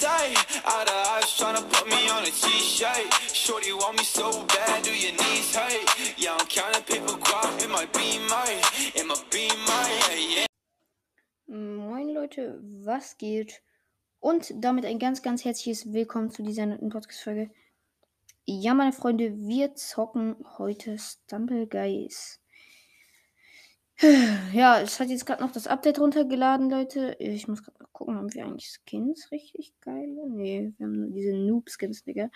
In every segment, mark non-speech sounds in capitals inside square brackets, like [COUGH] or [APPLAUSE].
sight. Out of eyes tryna put me on a t-shirt. Shorty want me so bad, do your knees hurt? Yeah, I'm counting paper guap in my beamer, in my beamer, yeah. Moin Leute, was geht? Und damit ein ganz, ganz herzliches Willkommen zu dieser netten Podcast-Folge. Ja, meine Freunde, wir zocken heute Stumble Guys. [SIGHS] Ja, es hat jetzt gerade noch das Update runtergeladen, Leute. Ich muss gerade gucken, haben wir eigentlich Skins richtig geile? Nee, wir haben nur diese Noob-Skins, Digga.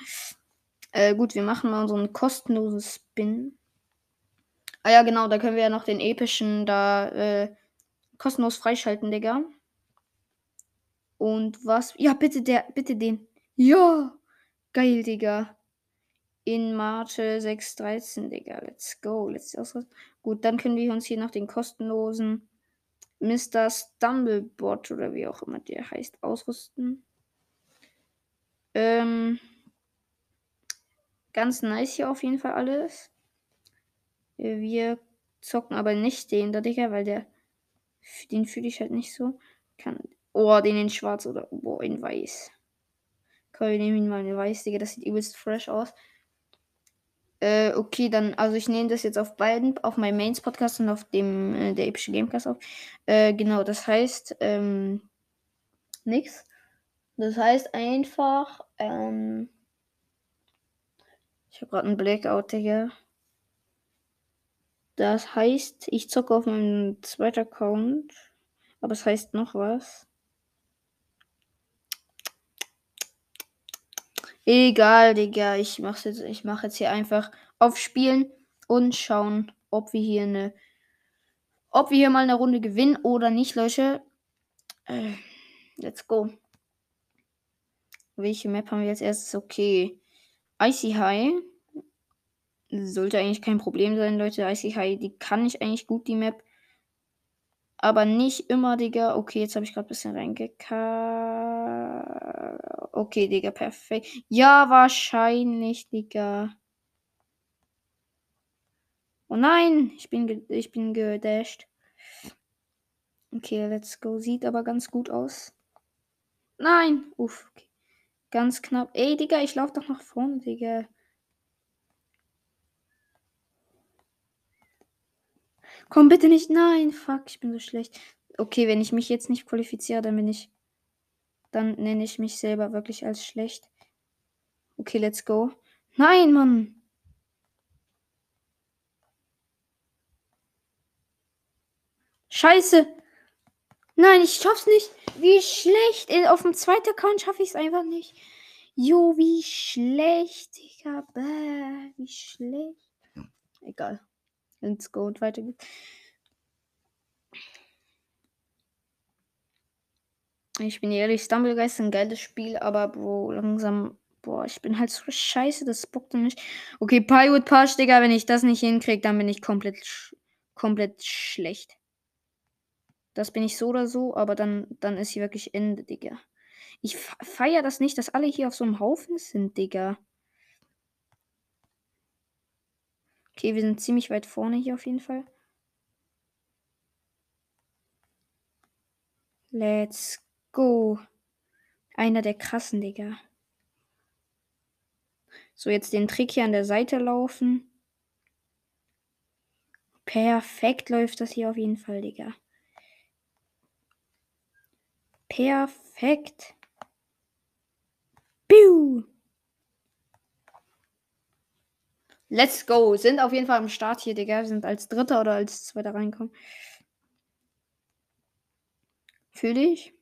Äh, gut, wir machen mal unseren kostenlosen Spin. Ah ja, genau, da können wir ja noch den epischen da äh, kostenlos freischalten, Digga. Und was? Ja, bitte der, bitte den. Ja, geil, Digga. In Marte 613, Digga. Let's go. Let's ausrüsten. Gut, dann können wir uns hier noch den kostenlosen Mr. Stumblebot oder wie auch immer der heißt, ausrüsten. Ähm, ganz nice hier auf jeden Fall alles. Wir zocken aber nicht den da, Digga, weil der. Den fühle ich halt nicht so. Kann. Oh, den in schwarz oder. Boah, in weiß. Komm, wir nehmen ihn mal in weiß, Digga. Das sieht übelst fresh aus. Äh, okay, dann, also ich nehme das jetzt auf beiden, auf meinem Mains Podcast und auf dem äh, der epische Gamecast auf. Äh, genau, das heißt, ähm, nix. Das heißt einfach, ähm, ich habe gerade einen Blackout, Digga. Das heißt, ich zocke auf meinem zweiten Account, aber es heißt noch was. Egal, Digga. Ich mach's jetzt, ich mache jetzt hier einfach auf Spielen und schauen, ob wir hier eine, ob wir hier mal eine Runde gewinnen oder nicht, Leute. Äh, let's go. Welche Map haben wir als erstes? Okay. Icy High. Sollte eigentlich kein Problem sein, Leute. Icy High, die kann ich eigentlich gut, die Map. Aber nicht immer, Digga. Okay, jetzt habe ich gerade ein bisschen reingekackt. Okay, Digga, perfekt. Ja, wahrscheinlich, Digga. Oh nein, ich bin, ich bin gedasht. Okay, let's go. Sieht aber ganz gut aus. Nein. Uff. Okay. Ganz knapp. Ey, Digga, ich laufe doch nach vorne, Digga. Komm bitte nicht. Nein, fuck, ich bin so schlecht. Okay, wenn ich mich jetzt nicht qualifiziere, dann bin ich. Dann nenne ich mich selber wirklich als schlecht. Okay, let's go. Nein, Mann. Scheiße. Nein, ich schaff's nicht. Wie schlecht. Auf dem zweiten Account schaffe ich es einfach nicht. Jo, wie schlecht, Digga. Bäh, wie schlecht. Egal. Let's go und weiter geht's. Ich bin ehrlich, Stumblegeist ist ein geiles Spiel, aber Bro, langsam. Boah, ich bin halt so scheiße, das bockt nicht. Okay, Pirate Pass, Digga, wenn ich das nicht hinkriege, dann bin ich komplett, sch komplett schlecht. Das bin ich so oder so, aber dann, dann ist hier wirklich Ende, Digga. Ich feiere das nicht, dass alle hier auf so einem Haufen sind, Digga. Okay, wir sind ziemlich weit vorne hier auf jeden Fall. Let's go. Einer der krassen, Digga. So, jetzt den Trick hier an der Seite laufen. Perfekt läuft das hier auf jeden Fall, Digga. Perfekt. Piu. Let's go. Sind auf jeden Fall am Start hier, Digga. Wir sind als Dritter oder als Zweiter reinkommen. Fühle ich.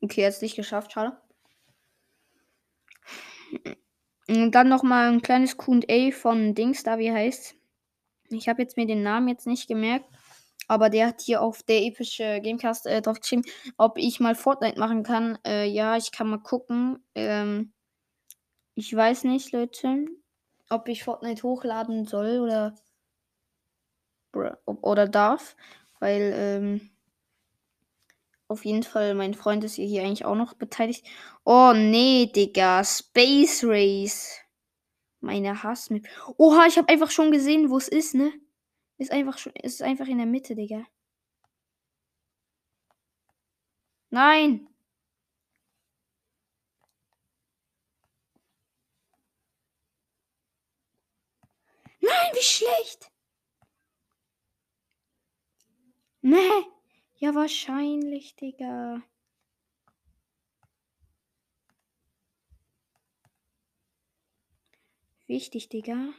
Okay, jetzt nicht geschafft, schade. Und dann nochmal ein kleines QA von Dings, da wie heißt. Ich habe jetzt mir den Namen jetzt nicht gemerkt. Aber der hat hier auf der epische Gamecast äh, drauf geschrieben, ob ich mal Fortnite machen kann. Äh, ja, ich kann mal gucken. Ähm, ich weiß nicht, Leute, ob ich Fortnite hochladen soll oder oder darf, weil ähm, auf jeden Fall mein Freund ist hier eigentlich auch noch beteiligt. Oh nee, Digga, Space Race. Meine Hass mit. Oha, ich habe einfach schon gesehen, wo es ist, ne? Ist einfach schon, ist einfach in der Mitte, Digga. Nein! Nein, wie schlecht! Nee. Ja, wahrscheinlich, Digga. Wichtig, Digga.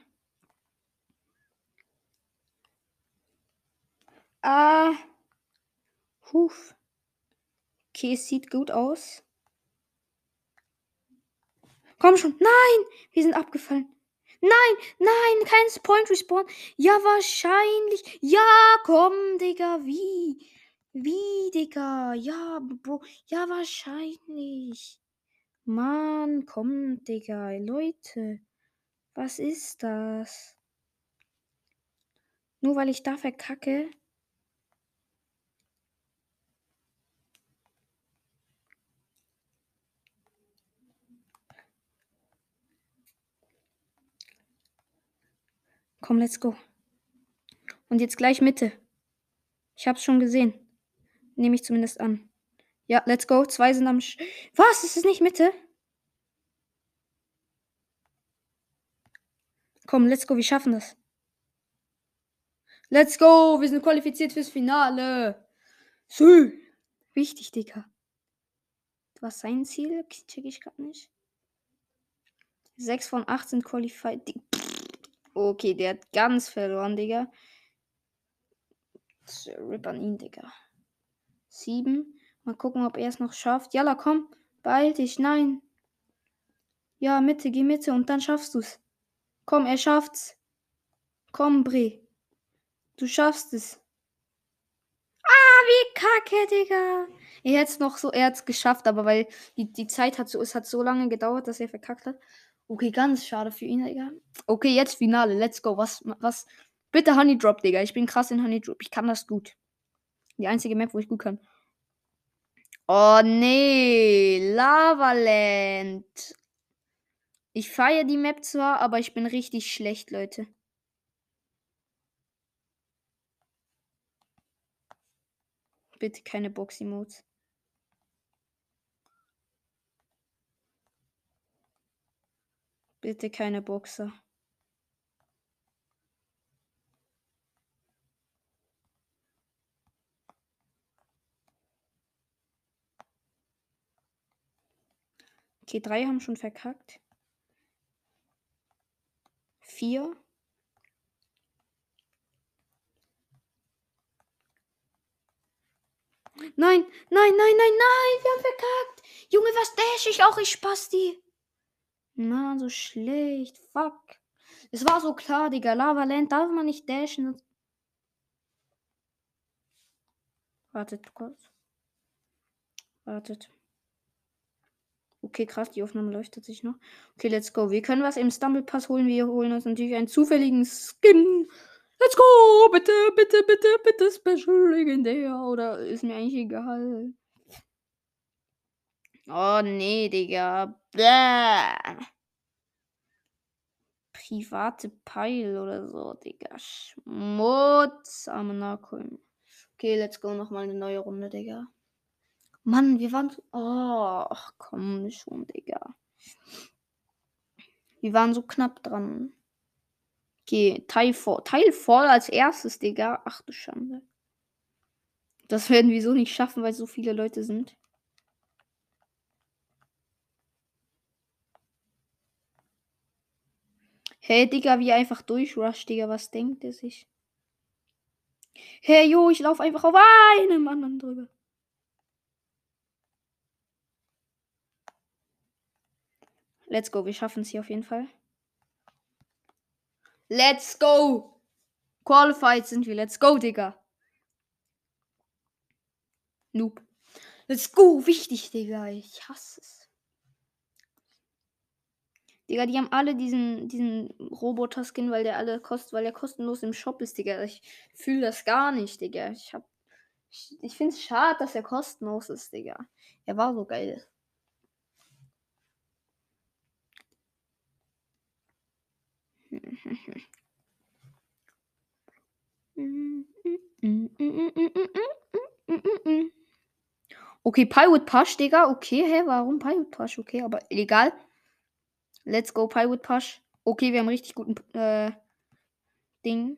Ah. Huf. Okay, es sieht gut aus. Komm schon. Nein! Wir sind abgefallen. Nein, nein, kein Point Respawn. Ja, wahrscheinlich. Ja, komm, Digga. Wie? Wie, Digga? Ja, Bro. Ja, wahrscheinlich. Mann, komm, Digga. Leute. Was ist das? Nur weil ich da verkacke. Komm, let's go. Und jetzt gleich Mitte. Ich hab's schon gesehen. Nehme ich zumindest an. Ja, let's go. Zwei sind am. Sch Was? Ist es nicht Mitte? Komm, let's go. Wir schaffen das. Let's go. Wir sind qualifiziert fürs Finale. Sü. Wichtig, Digga. Was sein Ziel? Check ich grad nicht. 6 von 8 sind qualified. Okay, der hat ganz verloren, Digga. Rip an ihn, Digga. 7. Mal gucken, ob er es noch schafft. Jalla, komm. Beeil dich. Nein. Ja, Mitte, geh Mitte und dann schaffst du's. Komm, er schafft's. Komm, Bre. Du schaffst es. Ah, wie kacke, Digga. Er hat's noch so, er hat's geschafft, aber weil die, die Zeit hat so, es hat so lange gedauert, dass er verkackt hat. Okay, ganz schade für ihn, Digga. Okay, jetzt Finale. Let's go. Was, was? Bitte Honey Drop, Digga. Ich bin krass in Honey Drop. Ich kann das gut. Die einzige Map, wo ich gut kann. Oh nee, Lavaland. Ich feiere die Map zwar, aber ich bin richtig schlecht, Leute. Bitte keine Boxy-Modes. Bitte keine Boxer. Okay, drei haben schon verkackt. Vier. Nein, nein, nein, nein, nein, wir haben verkackt. Junge, was dash ich auch, ich Spasti. Na, so schlecht. Fuck. Es war so klar, Digga. Lava Land darf man nicht dashen. Wartet kurz. Wartet. Okay, krass, die Aufnahme leuchtet sich noch. Okay, let's go. Wir können was im Stumble Pass holen. Wir holen uns natürlich einen zufälligen Skin. Let's go! Bitte, bitte, bitte, bitte, Special Legendär. Oder ist mir eigentlich egal. Oh, nee, Digga. Bäh. Private Peil oder so, Digga. Schmutz am Nachholen. Okay, let's go. Nochmal eine neue Runde, Digga. Mann, wir waren so. Oh, komm schon, Digga. Wir waren so knapp dran. Okay, Teil voll, Teil voll als erstes, Digga. Ach du Schande. Das werden wir so nicht schaffen, weil so viele Leute sind. Hey, Digga, wie einfach durchrush, Digga. Was denkt er sich? Hey, jo, ich laufe einfach auf einem anderen drüber. Let's go, wir schaffen es hier auf jeden Fall. Let's go! Qualified sind wir. Let's go, Digga. Noob. Let's go, wichtig, Digga. Ich hasse es. Digga, die haben alle diesen, diesen Roboter-Skin, weil der alle kostet, weil der kostenlos im Shop ist, Digga. Ich fühle das gar nicht, Digga. Ich hab. Ich, ich finde es schade, dass er kostenlos ist, Digga. Er war so geil. Okay, Pywood Push, Digga. Okay, hä, warum Pywood Push? Okay, aber egal. Let's go, Pywood Push. Okay, wir haben richtig guten äh, Ding.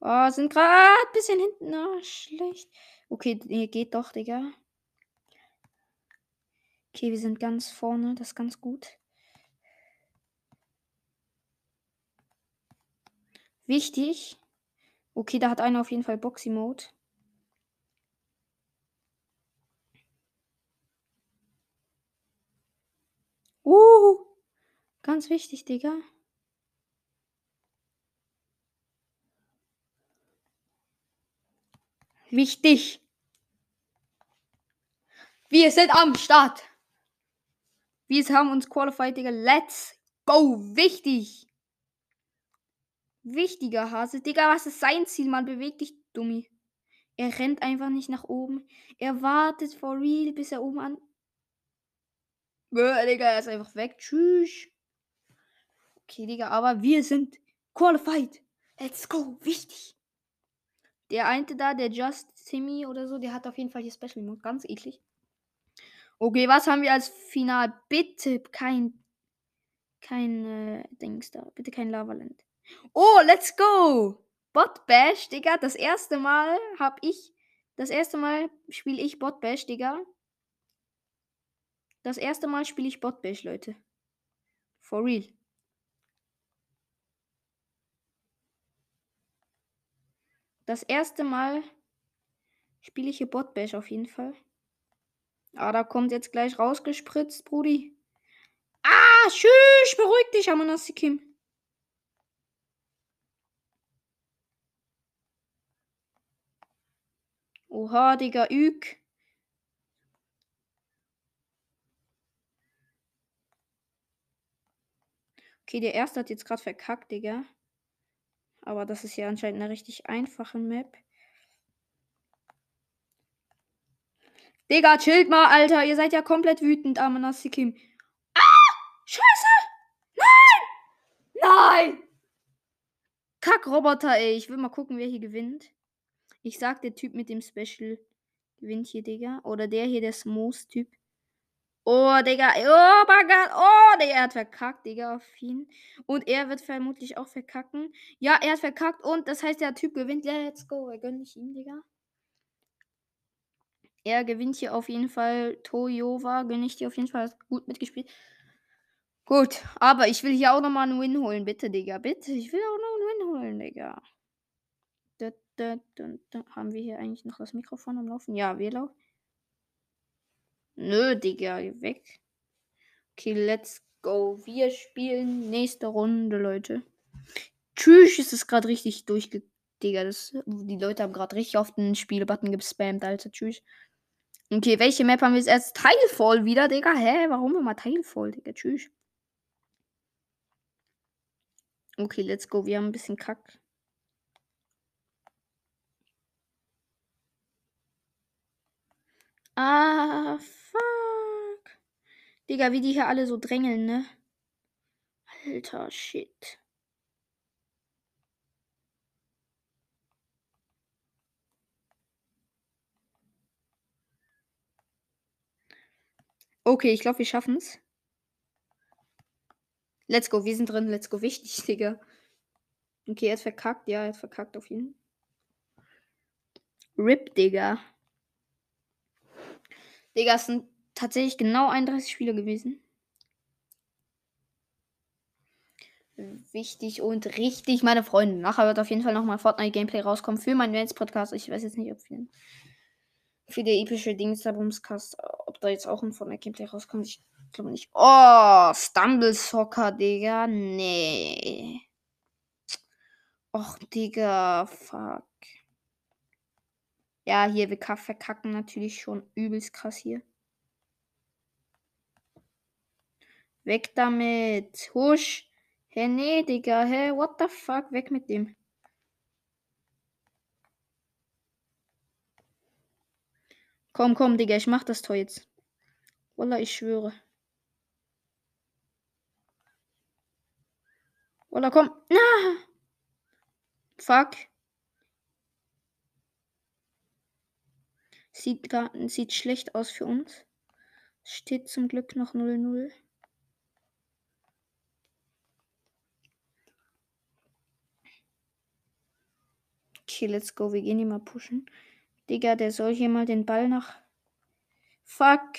Oh, sind gerade ein bisschen hinten. Oh, schlecht. Okay, nee, geht doch, Digga. Okay, wir sind ganz vorne. Das ist ganz gut. Wichtig. Okay, da hat einer auf jeden Fall Boxy-Mode. Uh, ganz wichtig, Digga. Wichtig. Wir sind am Start. Wir haben uns qualified, Digga. Let's go. Wichtig. Wichtiger Hase. Digga, was ist sein Ziel? Man bewegt dich, Dummi. Er rennt einfach nicht nach oben. Er wartet for real, bis er oben an. Bäh, Digga, er ist einfach weg. Tschüss. Okay, Digga, aber wir sind qualified. Let's go. Wichtig. Der eine da, der Just Timmy oder so, der hat auf jeden Fall hier Special Mode. Ganz eklig. Okay, was haben wir als Final? Bitte kein. Kein äh, Dings da. Bitte kein Lavaland. Oh, let's go! Bot Bash, Digga. Das erste Mal hab ich. Das erste Mal spiele ich Bot Bash, Digga. Das erste Mal spiele ich Bot Bash, Leute. For real. Das erste Mal spiele ich hier Bot Bash auf jeden Fall. Ah, da kommt jetzt gleich rausgespritzt, Brudi. Ah, tschüss, beruhig dich, Amanasikim. Oha, Digga, Ük. Okay, der erste hat jetzt gerade verkackt, Digga. Aber das ist ja anscheinend eine richtig einfache Map. Digga, chillt mal, Alter. Ihr seid ja komplett wütend, Amanasikim. Ah! Scheiße! Nein! Nein! Kackroboter, ey. Ich will mal gucken, wer hier gewinnt. Ich sag, der Typ mit dem Special gewinnt hier, Digga. Oder der hier, der Smooth-Typ. Oh, Digga. Oh mein Gott. Oh, Digga, er hat verkackt, Digga, auf ihn. Und er wird vermutlich auch verkacken. Ja, er hat verkackt und das heißt, der Typ gewinnt. Let's go. Er gönnt ich ihm, Digga. Er gewinnt hier auf jeden Fall. Toyova gönne ich dir auf jeden Fall. Gut mitgespielt. Gut, aber ich will hier auch nochmal einen Win holen. Bitte, Digga. Bitte. Ich will auch noch einen Win holen, Digga. Da, da, da. Haben wir hier eigentlich noch das Mikrofon am Laufen? Ja, wir laufen. Nö, Digga. Weg. Okay, let's go. Wir spielen nächste Runde, Leute. Tschüss, ist es gerade richtig durchge... Digga, das, die Leute haben gerade richtig auf den Spielbutton gespammt, Alter. Tschüss. Okay, welche Map haben wir jetzt erst? Teilfall wieder, Digga. Hä? Warum immer Teilfall, Digga? Tschüss. Okay, let's go. Wir haben ein bisschen Kack. Ah, fuck. Digga, wie die hier alle so drängeln, ne? Alter, shit. Okay, ich glaube, wir schaffen es. Let's go, wir sind drin. Let's go, wichtig, [LAUGHS] Digga. Okay, er ist verkackt. Ja, er ist verkackt auf jeden RIP, Digga. Digga, es sind tatsächlich genau 31 Spiele gewesen. Wichtig und richtig, meine Freunde. Nachher wird auf jeden Fall nochmal Fortnite-Gameplay rauskommen für meinen Vans-Podcast. Ich weiß jetzt nicht, ob wir für die epische Dingsda-Bumscast, ob da jetzt auch ein Fortnite-Gameplay rauskommt. Ich glaube nicht. Oh, Stumble Soccer, Digga. Nee. Och, Digga, fuck. Ja, hier, wir verkacken natürlich schon übelst krass hier. Weg damit. Husch. Hä, nee, Digga. Hä, what the fuck? Weg mit dem. Komm, komm, Digga, ich mach das Tor jetzt. Wallah, ich schwöre. Wallah, komm. Na! Fuck. Sieht, gar, sieht schlecht aus für uns. Steht zum Glück noch 0-0. Okay, let's go. Wir gehen hier mal pushen. Digga, der soll hier mal den Ball nach. Fuck.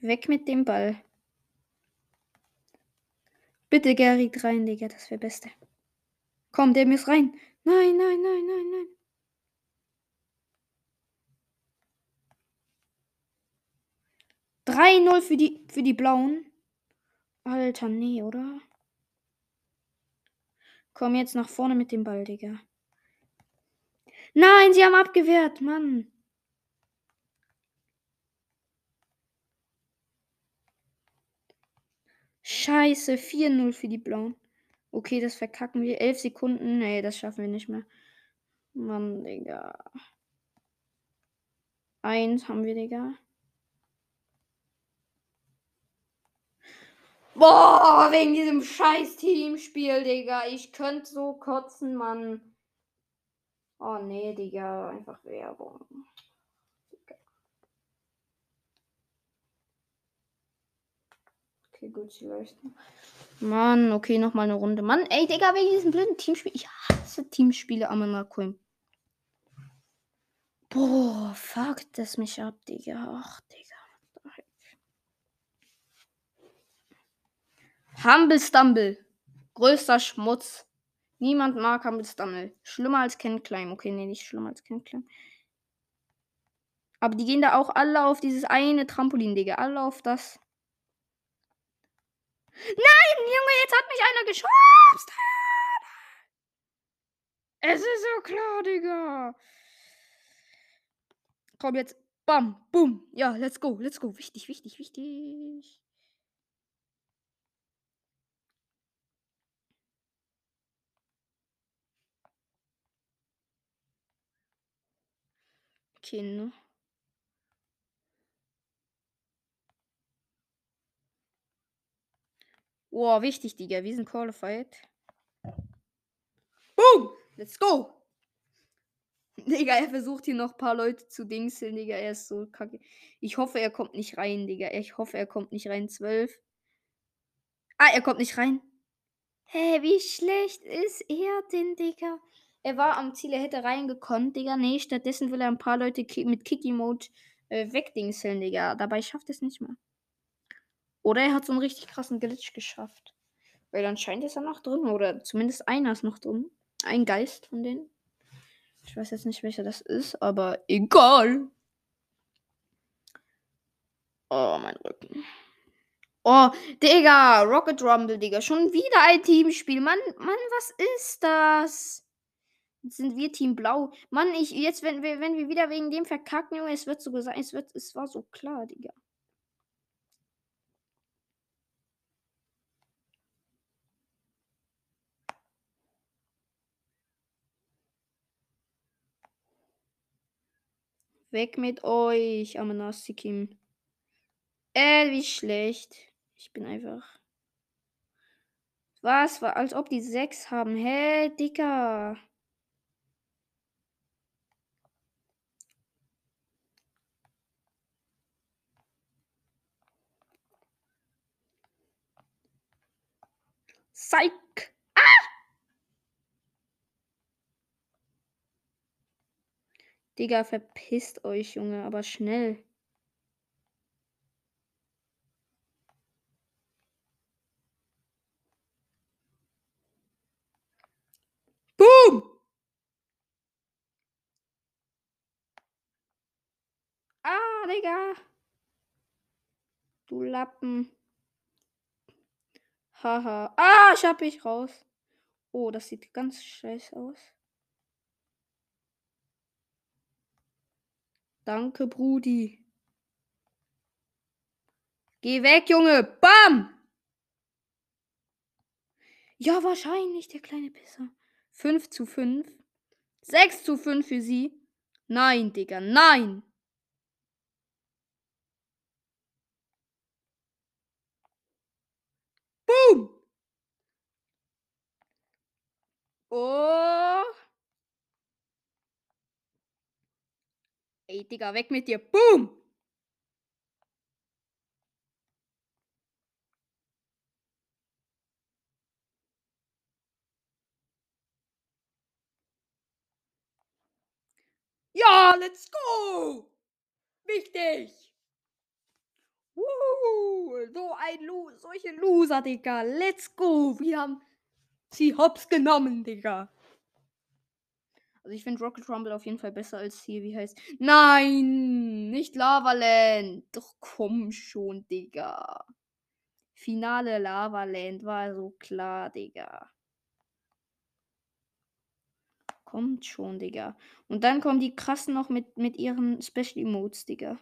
Weg mit dem Ball. Bitte, Gary, rein, Digga. Das wäre Beste. Komm, der muss rein. Nein, nein, nein, nein, nein. Drei null für die, für die Blauen. Alter, nee, oder? Komm jetzt nach vorne mit dem Ball, Digga. Nein, sie haben abgewehrt, Mann. Scheiße, 4-0 für die Blauen. Okay, das verkacken wir. 11 Sekunden. Nee, das schaffen wir nicht mehr. Mann, Digga. Eins haben wir, Digga. Boah, wegen diesem scheiß Teamspiel, Digga. Ich könnte so kotzen, Mann. Oh nee, Digga. Einfach Werbung. Digga. Okay, gut, sie leuchten. Mann, okay, nochmal eine Runde. Mann, ey, Digga, wegen diesem blöden Teamspiel. Ich hasse Teamspiele am Monaco. Boah, fuck das mich ab, Digga. Ach, Digga. Humble Stumble. Größter Schmutz. Niemand mag Humble Stumble. Schlimmer als Ken Climb. Okay, nee, nicht schlimmer als Ken Climb. Aber die gehen da auch alle auf dieses eine Trampolin, Digga. Alle auf das. Nein, Junge, jetzt hat mich einer geschubst. Es ist so klar, Digga. Komm jetzt. Bam, boom. Ja, let's go, let's go. Wichtig, wichtig, wichtig. Okay, ne? Boah, wichtig, Digga. Wir sind qualified. Boom! Let's go! [LAUGHS] Digga, er versucht hier noch ein paar Leute zu dingseln, Digga. Er ist so kacke. Ich hoffe, er kommt nicht rein, Digga. Ich hoffe, er kommt nicht rein. 12. Ah, er kommt nicht rein. Hä, hey, wie schlecht ist er denn, Digga? Er war am Ziel, er hätte reingekommen, Digga. Nee, stattdessen will er ein paar Leute mit Kiki-Mode äh, wegdingseln, Digga. Dabei schafft es nicht mal. Oder er hat so einen richtig krassen Glitch geschafft. Weil anscheinend ist er noch drin. Oder zumindest einer ist noch drin. Ein Geist von denen. Ich weiß jetzt nicht, welcher das ist, aber egal. Oh, mein Rücken. Oh, Digga, Rocket Rumble, Digga. Schon wieder ein Teamspiel. Mann, Mann, was ist das? Sind wir Team Blau. Mann, ich, jetzt, wenn wir, wenn wir wieder wegen dem verkacken, Junge, es wird so gesagt, es wird, es war so klar, Digga. Weg mit euch, Amanasikim. Äh, wie schlecht. Ich bin einfach. Was? War, als ob die sechs haben. Hä, Dicker. Psych. Ah! Digga, verpisst euch, Junge, aber schnell. Boom! Ah, Digga. Du Lappen. Haha. Ah, ich hab mich raus. Oh, das sieht ganz scheiße aus. Danke, Brudi. Geh weg, Junge. Bam! Ja, wahrscheinlich, der kleine Pisser. 5 zu 5. 6 zu 5 für sie. Nein, Digga, nein. Boom! Oh! Ey, Digga, weg mit dir. Boom! Ja, let's go! Wichtig! Uh, so ein Lo solche Loser, Digga. Let's go! Wir haben sie hops genommen, Digga. Also ich finde Rocket Rumble auf jeden Fall besser als hier, wie heißt. Nein! Nicht Lavaland! Doch komm schon, Digga. Finale Lavaland war so klar, Digga. Kommt schon, Digga. Und dann kommen die krassen noch mit, mit ihren Special Emotes, Digga.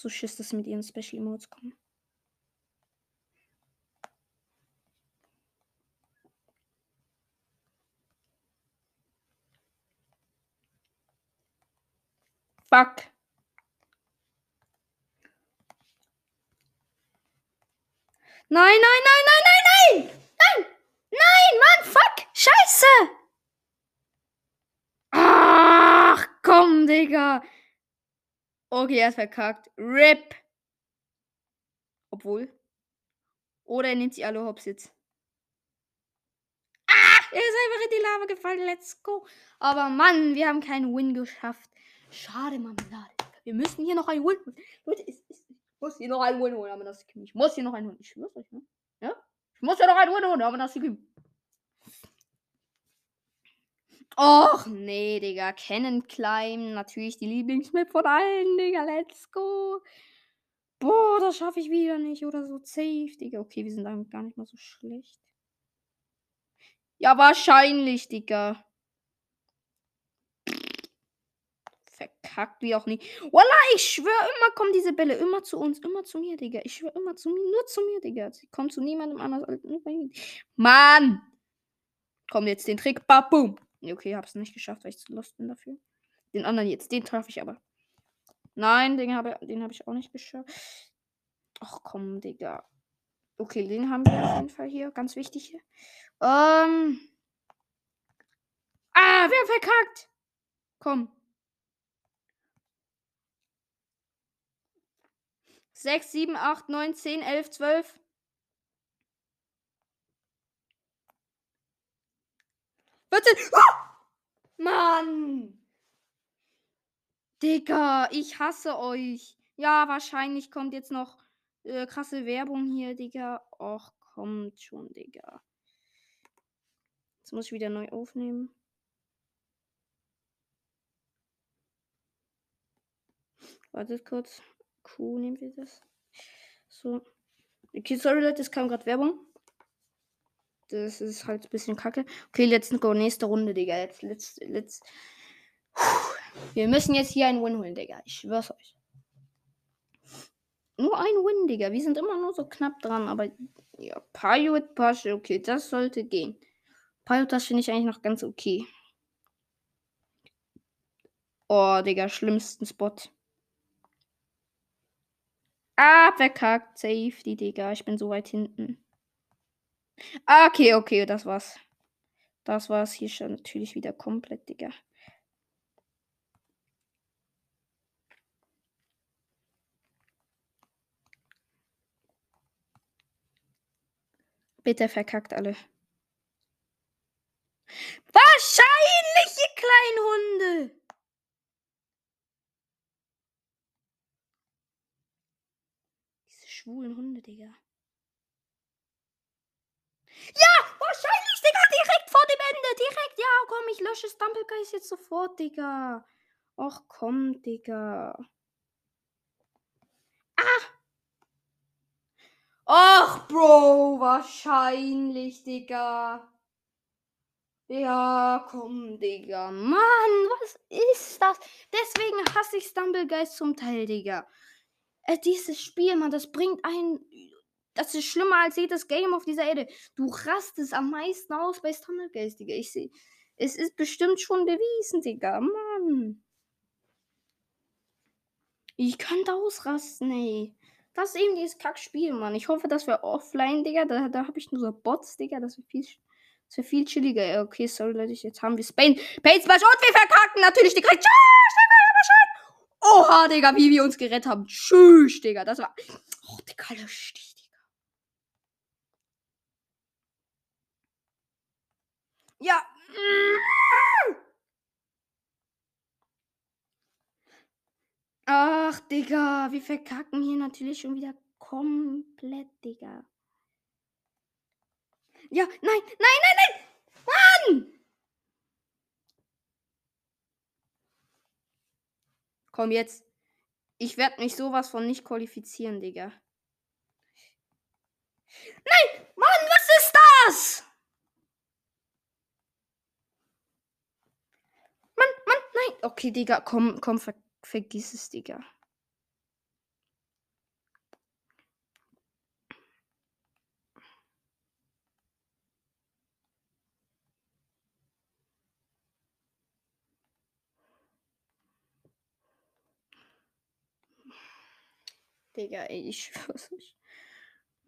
So Schiss, dass sie mit ihren Special Emotes kommen. Fuck. Nein, nein, nein, nein, nein, nein! Nein! Nein, Mann, fuck! Scheiße! Ach, komm, Digga. Okay, er ist verkackt. RIP. Obwohl. Oder er nimmt sie alle hops jetzt. Ah, er ist einfach in die Lava gefallen. Let's go. Aber Mann, wir haben keinen Win geschafft. Schade, Marmelade. Wir müssen hier noch einen Win. Leute, ich, ich, muss hier noch einen Win holen, aber das Ich muss hier noch einen holen. Ich schwör's euch, ne? Ja? Ich muss hier noch einen Win holen, aber das Och, nee, Digga. Cannon Climb. Natürlich die Lieblingsmap von allen, Digga. Let's go. Boah, das schaffe ich wieder nicht. Oder so safe, Digga. Okay, wir sind damit gar nicht mal so schlecht. Ja, wahrscheinlich, Digga. Verkackt wie auch nicht. Voila, ich schwöre, immer kommen diese Bälle immer zu uns. Immer zu mir, Digga. Ich schwöre immer zu mir. Nur zu mir, Digga. Sie kommen zu niemandem anders als nur bei mir. Mann! Komm jetzt den Trick. Babum. Okay, hab's nicht geschafft, weil ich zu lost bin dafür. Den anderen jetzt, den traf ich aber. Nein, den habe den hab ich auch nicht geschafft. Ach komm, Digga. Okay, den haben wir auf jeden Fall hier. Ganz wichtig hier. Ähm. Ah, wir haben verkackt. Komm. Sechs, sieben, acht, neun, zehn, elf, zwölf. 14. Oh! Ah! Mann! Digga, ich hasse euch. Ja, wahrscheinlich kommt jetzt noch äh, krasse Werbung hier, Digga. Och, kommt schon, Digga. Jetzt muss ich wieder neu aufnehmen. Wartet kurz. Q nehmen wir das. So. Okay, sorry Leute, es kam gerade Werbung. Das ist halt ein bisschen kacke. Okay, let's go. Nächste Runde, Digga. Jetzt, let's, let's. Wir müssen jetzt hier einen Win holen, Digga. Ich schwör's euch. Nur ein Win, Digga. Wir sind immer nur so knapp dran, aber ja, Pilot Pasche, okay, das sollte gehen. Pilot, das finde ich eigentlich noch ganz okay. Oh, Digga, schlimmsten Spot. Ah, verkackt. Safety, Digga. Ich bin so weit hinten. Ah, okay, okay, das war's. Das war's hier schon natürlich wieder komplett, Digga. Bitte verkackt alle. Wahrscheinlich, ihr kleinen Hunde. Diese schwulen Hunde, Digga. Ja, wahrscheinlich, Digga, direkt vor dem Ende. Direkt, ja, komm, ich lösche Stumblegeist jetzt sofort, Digga. Och, komm, Digga. Ah! Ach, Bro, wahrscheinlich, Digga. Ja, komm, Digga. Mann, was ist das? Deswegen hasse ich Stumblegeist zum Teil, Digga. Äh, dieses Spiel, Mann, das bringt einen das ist schlimmer als jedes Game auf dieser Erde. Du rastest am meisten aus bei Stumblegeist, Digga. Ich sehe. Es ist bestimmt schon bewiesen, Digga. Mann. Ich könnte ausrasten, ey. Das ist eben dieses Kackspiel, Mann. Ich hoffe, dass wir offline, Digga. Da, da habe ich nur so Bots, Digga. Das wäre viel, das wär viel chilliger. Ja, okay, sorry, Leute. Jetzt haben wir Spain. Pain und wir verkacken natürlich die Krieg. Oha, Digga, wie wir uns gerettet haben. Tschüss, Digga. Das war. Oh, Digga, lösch dich, Digga. Ja. Ach, Digga, wir verkacken hier natürlich schon wieder komplett, Digga. Ja, nein, nein, nein, nein! Mann! Komm jetzt. Ich werde mich sowas von nicht qualifizieren, Digga. Nein! Mann, was ist das? Mann, Mann, nein. Okay, Digga, komm, komm, ver vergiss es, Digga. Digga, ey, ich [LAUGHS] schwör's nicht.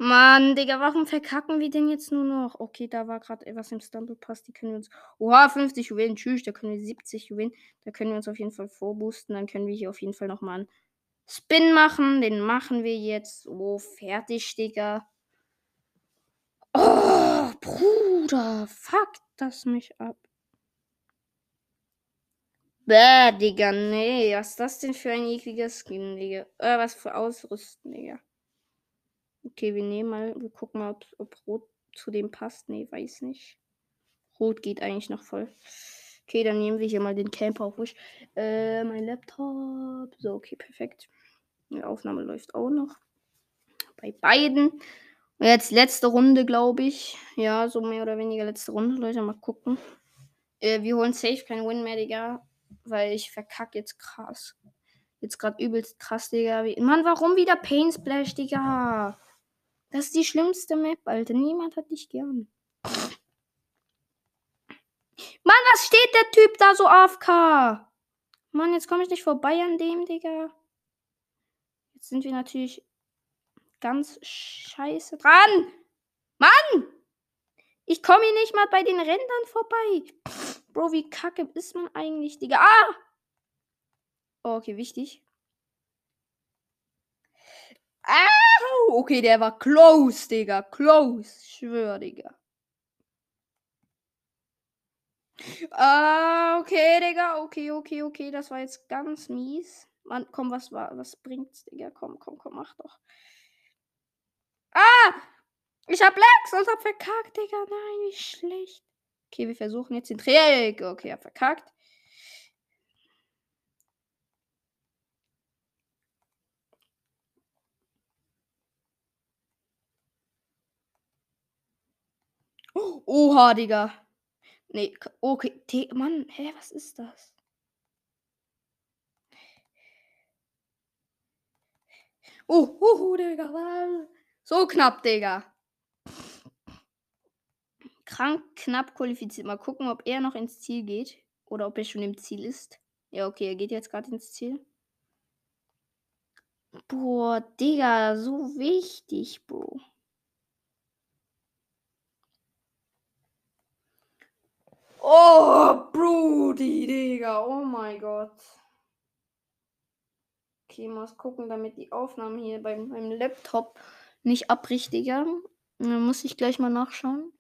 Mann, Digga, warum verkacken wir denn jetzt nur noch? Okay, da war gerade etwas im Stumble Pass, die können wir uns. Oha, 50 Juwelen, tschüss, da können wir 70 Juwelen. Da können wir uns auf jeden Fall vorboosten. Dann können wir hier auf jeden Fall nochmal einen Spin machen. Den machen wir jetzt. Oh, fertig, Digga. Oh, Bruder, fuck das mich ab. Bäh, Digga, nee. Was ist das denn für ein ekliger Skin, Digga? Äh, was für Ausrüsten, Digga. Okay, wir nehmen mal, wir gucken mal, ob, ob Rot zu dem passt. Nee, weiß nicht. Rot geht eigentlich noch voll. Okay, dann nehmen wir hier mal den Camper auf Wish. Äh, mein Laptop. So, okay, perfekt. Die Aufnahme läuft auch noch. Bei beiden. Und jetzt letzte Runde, glaube ich. Ja, so mehr oder weniger letzte Runde. Leute, mal gucken. Äh, wir holen safe kein Win mehr, Digga. Weil ich verkacke jetzt krass. Jetzt gerade übelst krass, Digga. Mann, warum wieder Pain Splash, Digga? Das ist die schlimmste Map, Alter. Niemand hat dich gern. Mann, was steht der Typ da so AFK? Mann, jetzt komme ich nicht vorbei an dem, Digga. Jetzt sind wir natürlich ganz scheiße dran. Mann! Ich komme hier nicht mal bei den Rändern vorbei. Bro, wie kacke ist man eigentlich, Digga? Ah! Oh, okay, wichtig. Au! Okay, der war close, Digga. Close. Schwör, Digga. Ah, okay, Digga. Okay, okay, okay. Das war jetzt ganz mies. Mann, komm, was war, was bringt's, Digga? Komm, komm, komm, mach doch. Ah! Ich hab Lex und hab verkackt, Digga. Nein, wie schlecht. Okay, wir versuchen jetzt den Trick. Okay, hab verkackt. Oha, Digga. Nee, okay. D Mann, hä, was ist das? Oh, uh, Digga. So knapp, Digga. Krank knapp qualifiziert. Mal gucken, ob er noch ins Ziel geht. Oder ob er schon im Ziel ist. Ja, okay, er geht jetzt gerade ins Ziel. Boah, Digga, so wichtig, Bro. Oh, Brody, Digga. Oh mein Gott. Okay, muss gucken, damit die Aufnahme hier beim, beim Laptop nicht abbricht, Digga. Dann muss ich gleich mal nachschauen.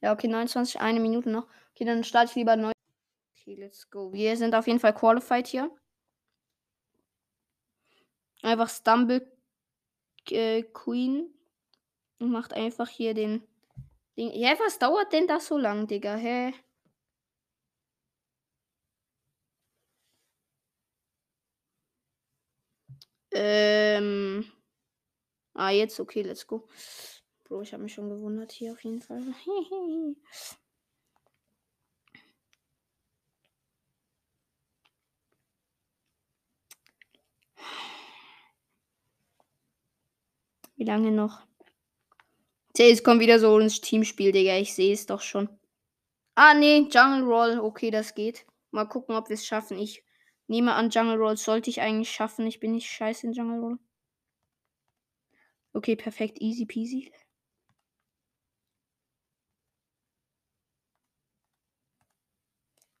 Ja, okay, 29, eine Minute noch. Okay, dann starte ich lieber neu. Okay, let's go. Wir sind auf jeden Fall qualified hier. Einfach Stumble äh, Queen. Und macht einfach hier den Ding. Ja, was dauert denn das so lang, Digga? Hä? Ähm. Ah, jetzt okay, let's go. Bro, ich habe mich schon gewundert hier auf jeden Fall. [LAUGHS] Wie lange noch? Jetzt kommt wieder so ins Teamspiel, Digga. Ich sehe es doch schon. Ah, nee, Jungle Roll. Okay, das geht. Mal gucken, ob wir es schaffen. Ich Nehme an, Jungle Roll sollte ich eigentlich schaffen. Ich bin nicht scheiße in Jungle Roll. Okay, perfekt. Easy peasy.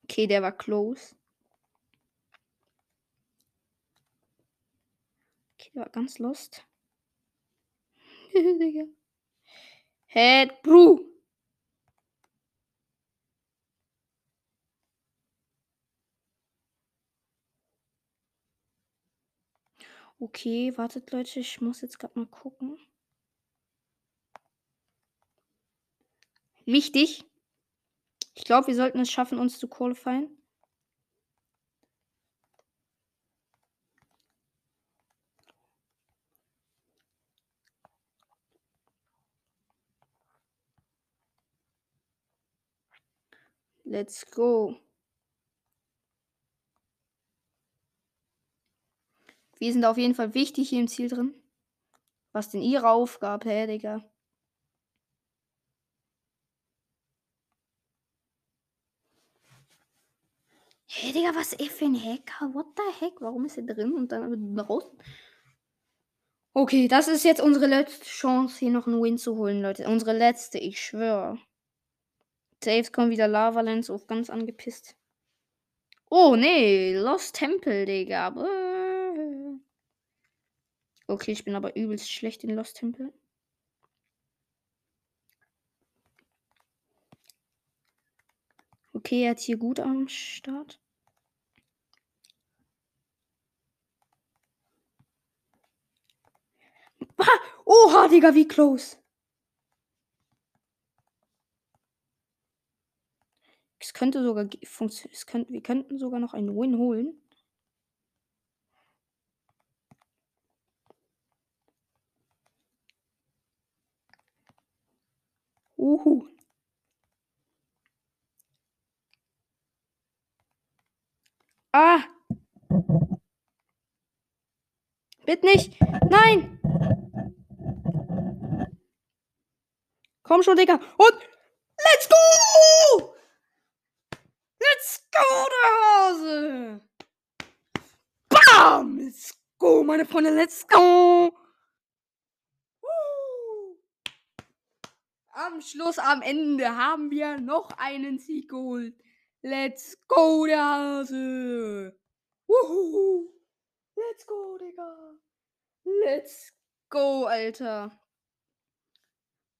Okay, der war close. Okay, der war ganz lost. [LAUGHS] Digga. Head Bru. Okay, wartet Leute, ich muss jetzt gerade mal gucken. Wichtig. Ich glaube, wir sollten es schaffen, uns zu qualifieren. Let's go. Wir sind auf jeden Fall wichtig hier im Ziel drin. Was denn ihre Aufgabe, hä, Digga? Hey, Digga, was ist für ein Hacker? What the heck? Warum ist er drin und dann raus? Okay, das ist jetzt unsere letzte Chance, hier noch einen Win zu holen, Leute. Unsere letzte, ich schwöre. Saves kommen wieder Lava Lens auf ganz angepisst. Oh, nee. Lost Temple, Digga. Okay, ich bin aber übelst schlecht in Lost Temple. Okay, er hat hier gut am Start. [LAUGHS] Oha, Digga, wie close. Es könnte sogar funktionieren. Wir könnten sogar noch einen Win holen. Uhu. Ah! Bitte nicht! Nein! Komm schon, Digga! Und let's go! Let's go, der Hase! Bam! Let's go, meine Freunde, let's go! Am Schluss, am Ende haben wir noch einen Sieg geholt. Let's go, der Hase. Wuhu. Let's go, Digga. Let's go, Alter.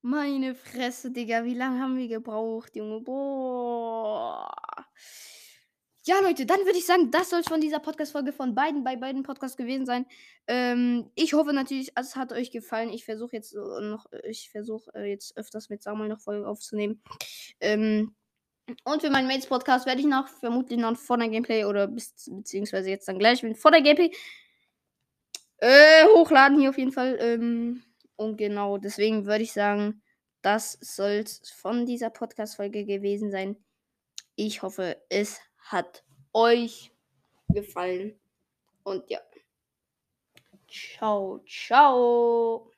Meine Fresse, Digga. Wie lange haben wir gebraucht, Junge? Boah. Ja, Leute, dann würde ich sagen, das soll es von dieser Podcast-Folge von beiden, bei beiden Podcasts gewesen sein. Ähm, ich hoffe natürlich, es hat euch gefallen. Ich versuche jetzt noch, ich versuche äh, jetzt öfters mit Samuel noch Folgen aufzunehmen. Ähm, und für meinen Mates-Podcast werde ich noch vermutlich noch vor der Gameplay oder beziehungsweise jetzt dann gleich vor der Gameplay äh, hochladen hier auf jeden Fall. Ähm, und genau, deswegen würde ich sagen, das soll es von dieser Podcast-Folge gewesen sein. Ich hoffe, es hat euch gefallen. Und ja. Ciao, ciao.